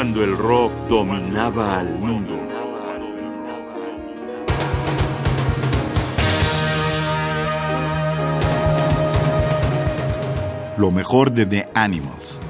cuando el rock dominaba al mundo. Lo mejor de The Animals.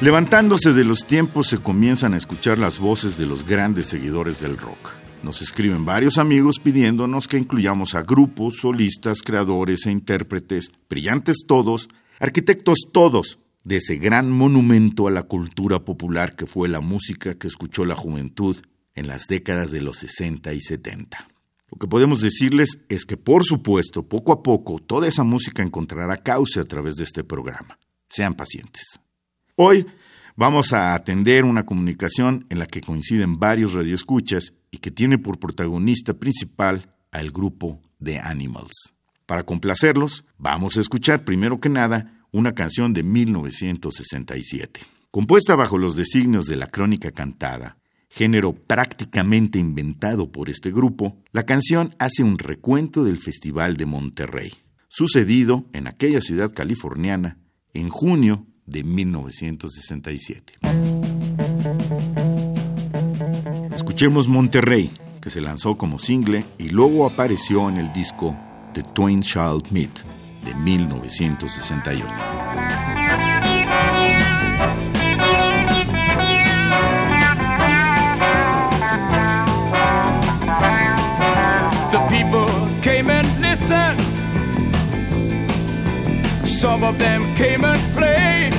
Levantándose de los tiempos se comienzan a escuchar las voces de los grandes seguidores del rock. Nos escriben varios amigos pidiéndonos que incluyamos a grupos, solistas, creadores e intérpretes, brillantes todos, arquitectos todos, de ese gran monumento a la cultura popular que fue la música que escuchó la juventud en las décadas de los 60 y 70. Lo que podemos decirles es que, por supuesto, poco a poco, toda esa música encontrará cauce a través de este programa. Sean pacientes. Hoy vamos a atender una comunicación en la que coinciden varios radioescuchas y que tiene por protagonista principal al grupo The Animals. Para complacerlos, vamos a escuchar primero que nada una canción de 1967. Compuesta bajo los designios de la crónica cantada, género prácticamente inventado por este grupo, la canción hace un recuento del Festival de Monterrey, sucedido en aquella ciudad californiana en junio de 1967. Escuchemos Monterrey, que se lanzó como single y luego apareció en el disco The Twain Child Meet de 1968. The people came and listened. Some of them came and played.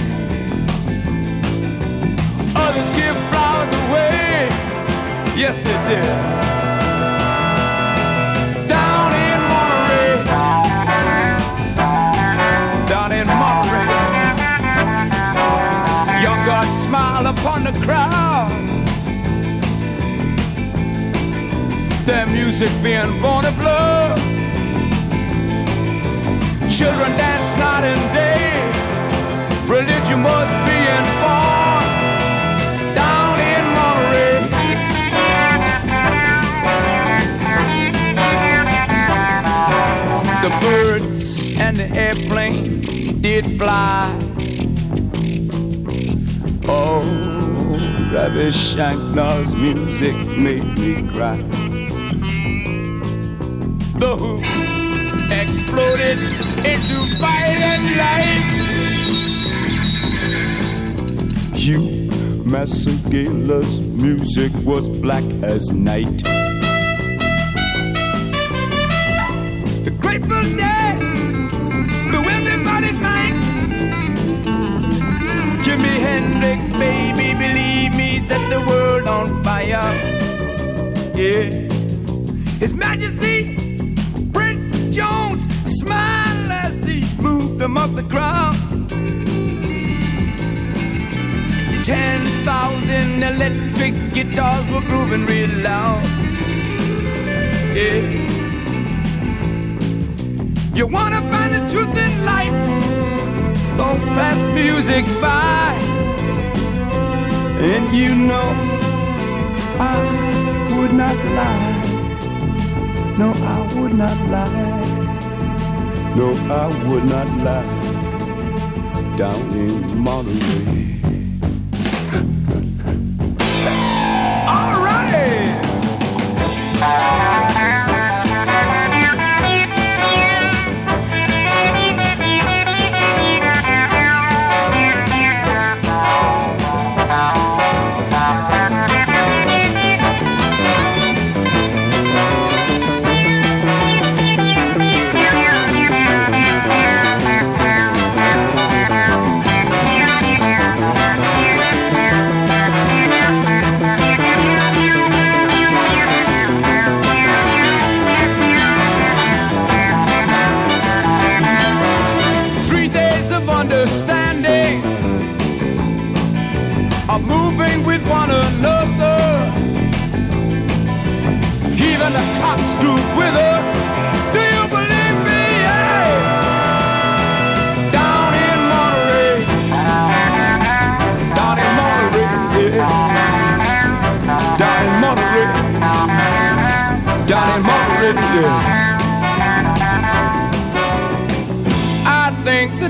Others give flowers away. Yes, it did. Down in Monterey. Down in Monterey. Young God smile upon the crowd. Their music being born of love. Children dance night and day. Religion was being born airplane did fly Oh, Ravi Shankar's music made me cry. The Who exploded into fire and light. Hugh, Masekela's music was black as night. The Grateful Dead Yeah. His Majesty, Prince Jones, smiled as he moved them off the ground. Ten thousand electric guitars were grooving real loud. Yeah. You wanna find the truth in life? Don't pass music by. And you know I would not lie. No, I would not lie. No, I would not lie. Down in Monterey. All right. of understanding, of moving with one another. Even the cops group with us. Do you believe me? Yeah. Down in Monterey, down in Monterey, yeah. down in Monterey, down in Monterey. Yeah.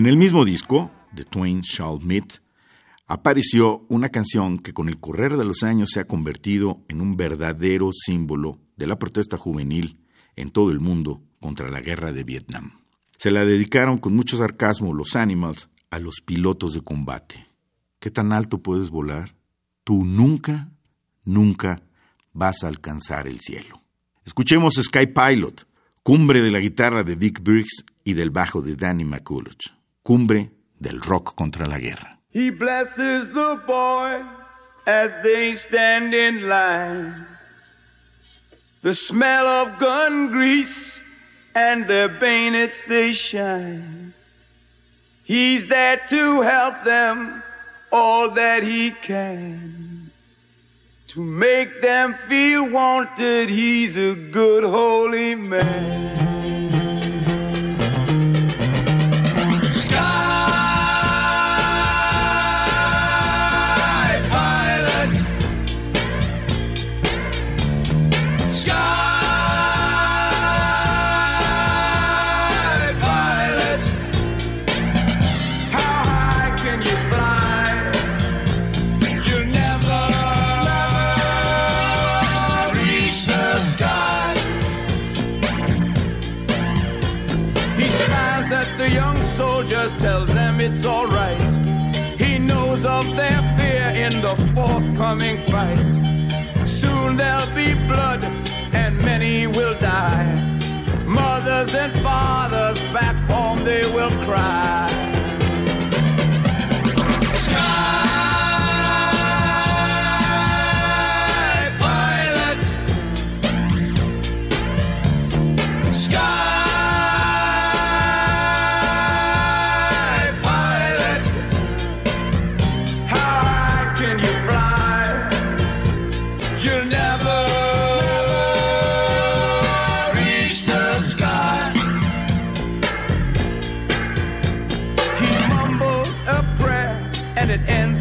En el mismo disco, The Twain Shall Meet, apareció una canción que con el correr de los años se ha convertido en un verdadero símbolo de la protesta juvenil en todo el mundo contra la guerra de Vietnam. Se la dedicaron con mucho sarcasmo los Animals a los pilotos de combate. ¿Qué tan alto puedes volar? Tú nunca, nunca vas a alcanzar el cielo. Escuchemos Sky Pilot, cumbre de la guitarra de Dick Briggs y del bajo de Danny McCulloch. Cumbre del rock contra la guerra. He blesses the boys as they stand in line. The smell of gun grease and their bayonets they shine. He's there to help them all that he can. To make them feel wanted, he's a good holy man. Tells them it's alright. He knows of their fear in the forthcoming fight. Soon there'll be blood and many will die. Mothers and fathers back home they will cry.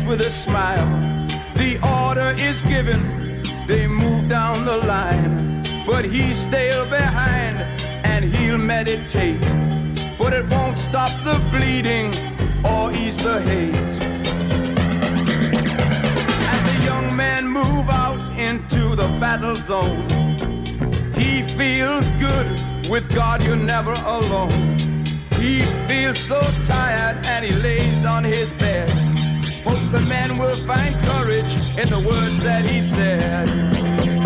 With a smile. The order is given, they move down the line. But he's still behind and he'll meditate. But it won't stop the bleeding or ease the hate. As the young men move out into the battle zone, he feels good. With God, you're never alone. He feels so tired and he lays on his bed the man will find courage in the words that he said.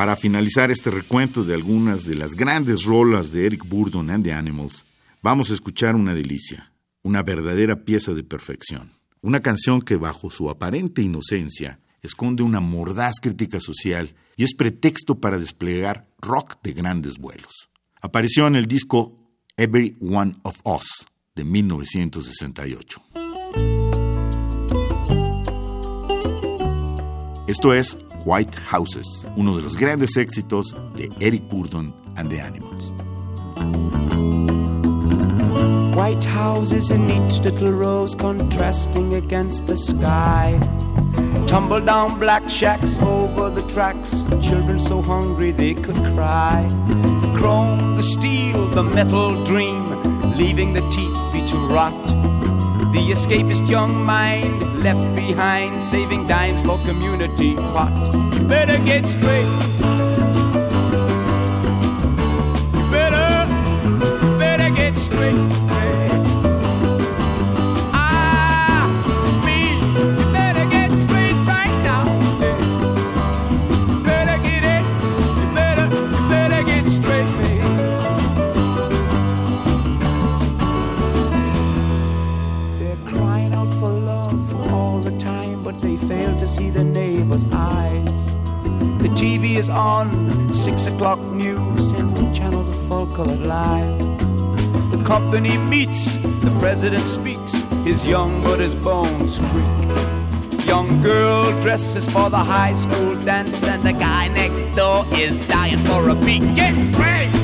Para finalizar este recuento de algunas de las grandes rolas de Eric Burdon and the Animals, vamos a escuchar una delicia, una verdadera pieza de perfección. Una canción que bajo su aparente inocencia esconde una mordaz crítica social y es pretexto para desplegar rock de grandes vuelos. Apareció en el disco Every One of Us de 1968. Esto es White Houses, uno de los grandes éxitos de Eric Burdon and the Animals. White houses in neat little rows contrasting against the sky. Tumble down black shacks over the tracks. Children so hungry they could cry. The chrome, the steel, the metal dream, leaving the teepee to rot. The escapist young mind left behind, saving dimes for community pot. You better get straight. Is on. Six o'clock news and channels of full colored lies. The company meets, the president speaks, his young but his bones creak. Young girl dresses for the high school dance, and the guy next door is dying for a beat. Get straight!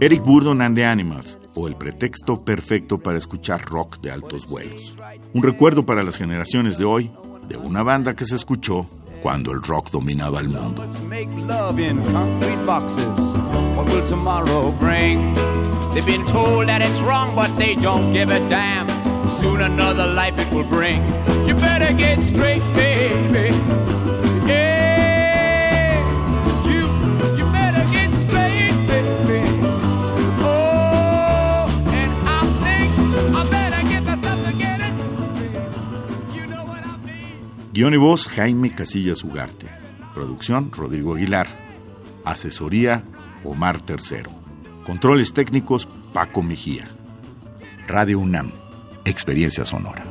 Eric Burdon and the Animals, o el pretexto perfecto para escuchar rock de altos vuelos. Un recuerdo para las generaciones de hoy de una banda que se escuchó cuando el rock dominaba el mundo. They've been told that it's wrong, but they don't give a damn. Soon another life it will bring. You better get straight, baby. Guión y voz Jaime Casillas Ugarte. Producción Rodrigo Aguilar. Asesoría Omar Tercero. Controles técnicos Paco Mejía. Radio UNAM. Experiencia sonora.